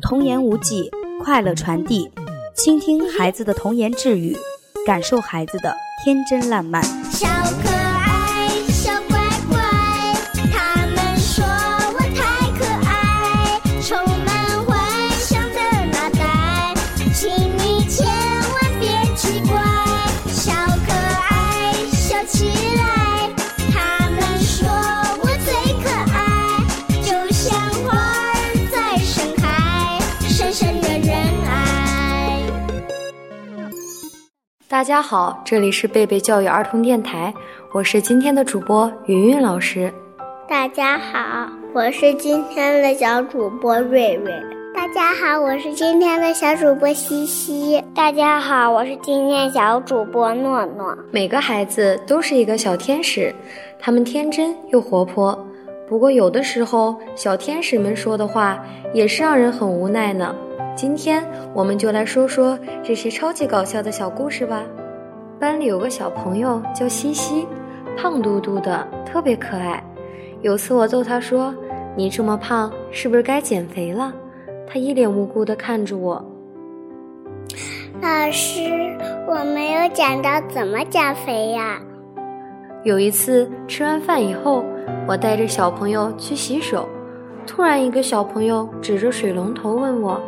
童言无忌，快乐传递，倾听孩子的童言稚语，感受孩子的天真烂漫。小可爱，小乖乖，他们说我太可爱，充满幻想的脑袋，请你千万别奇怪。小可爱，小奇大家好，这里是贝贝教育儿童电台，我是今天的主播云云老师。大家好，我是今天的小主播瑞瑞。大家好，我是今天的小主播西西。大家好，我是今天小主播诺诺。每个孩子都是一个小天使，他们天真又活泼。不过有的时候，小天使们说的话也是让人很无奈呢。今天我们就来说说这些超级搞笑的小故事吧。班里有个小朋友叫西西，胖嘟嘟的，特别可爱。有次我揍他说：“你这么胖，是不是该减肥了？”他一脸无辜地看着我。老师，我没有讲到怎么减肥呀。有一次吃完饭以后，我带着小朋友去洗手，突然一个小朋友指着水龙头问我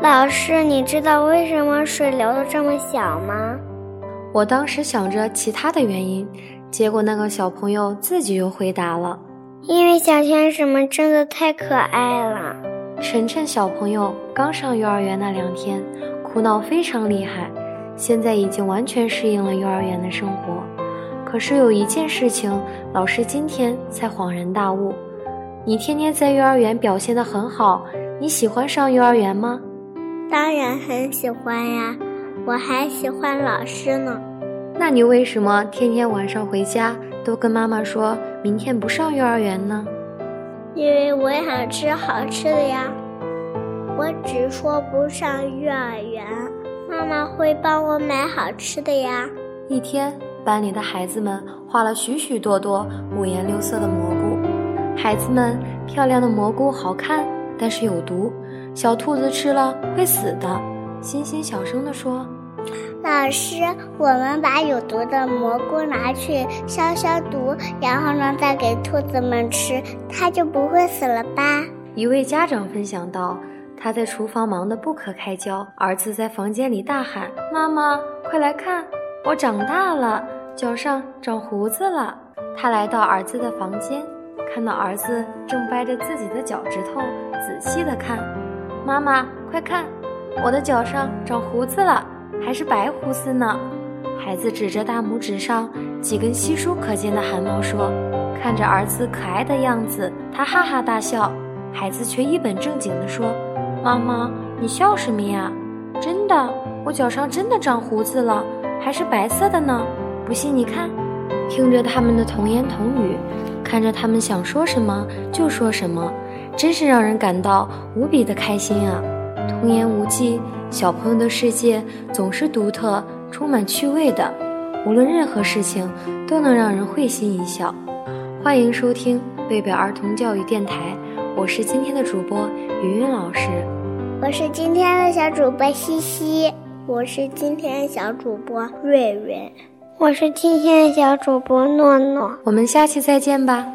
老师，你知道为什么水流的这么小吗？：“我当时想着其他的原因，结果那个小朋友自己又回答了。因为小天使们真的太可爱了。晨晨小朋友刚上幼儿园那两天，哭闹非常厉害，现在已经完全适应了幼儿园的生活。可是有一件事情，老师今天才恍然大悟：你天天在幼儿园表现得很好，你喜欢上幼儿园吗？当然很喜欢呀，我还喜欢老师呢。那你为什么天天晚上回家都跟妈妈说明天不上幼儿园呢？因为我想吃好吃的呀。我只说不上幼儿园，妈妈会帮我买好吃的呀。一天，班里的孩子们画了许许多多五颜六色的蘑菇。孩子们，漂亮的蘑菇好看，但是有毒，小兔子吃了会死的。欣欣小声地说老师，我们把有毒的蘑菇拿去消消毒，然后呢再给兔子们吃，它就不会死了吧？：“一位家长分享道，他在厨房忙得不可开交，儿子在房间里大喊：‘妈妈，快来看，我长大了，脚上长胡子了。’他来到儿子的房间，看到儿子正掰着自己的脚趾头，仔细地看。妈妈，快看，我的脚上长胡子了，还是白胡子呢。孩子指着大拇指上几根稀疏可见的汗毛说：“看着儿子可爱的样子，他哈哈大笑。孩子却一本正经地说：‘妈妈，你笑什么呀？真的，我脚上真的长胡子了，还是白色的呢。不信你看。’听着他们的童言童语，看着他们想说什么就说什么，真是让人感到无比的开心啊！童言无忌，小朋友的世界总是独特、充满趣味的，无论任何事情都能让人会心一笑。欢迎收听贝贝儿童教育电台，我是今天的主播云云老师。我是今天的小主播西西，我是今天小主播瑞瑞，我是今天小主播诺诺。我们下期再见吧。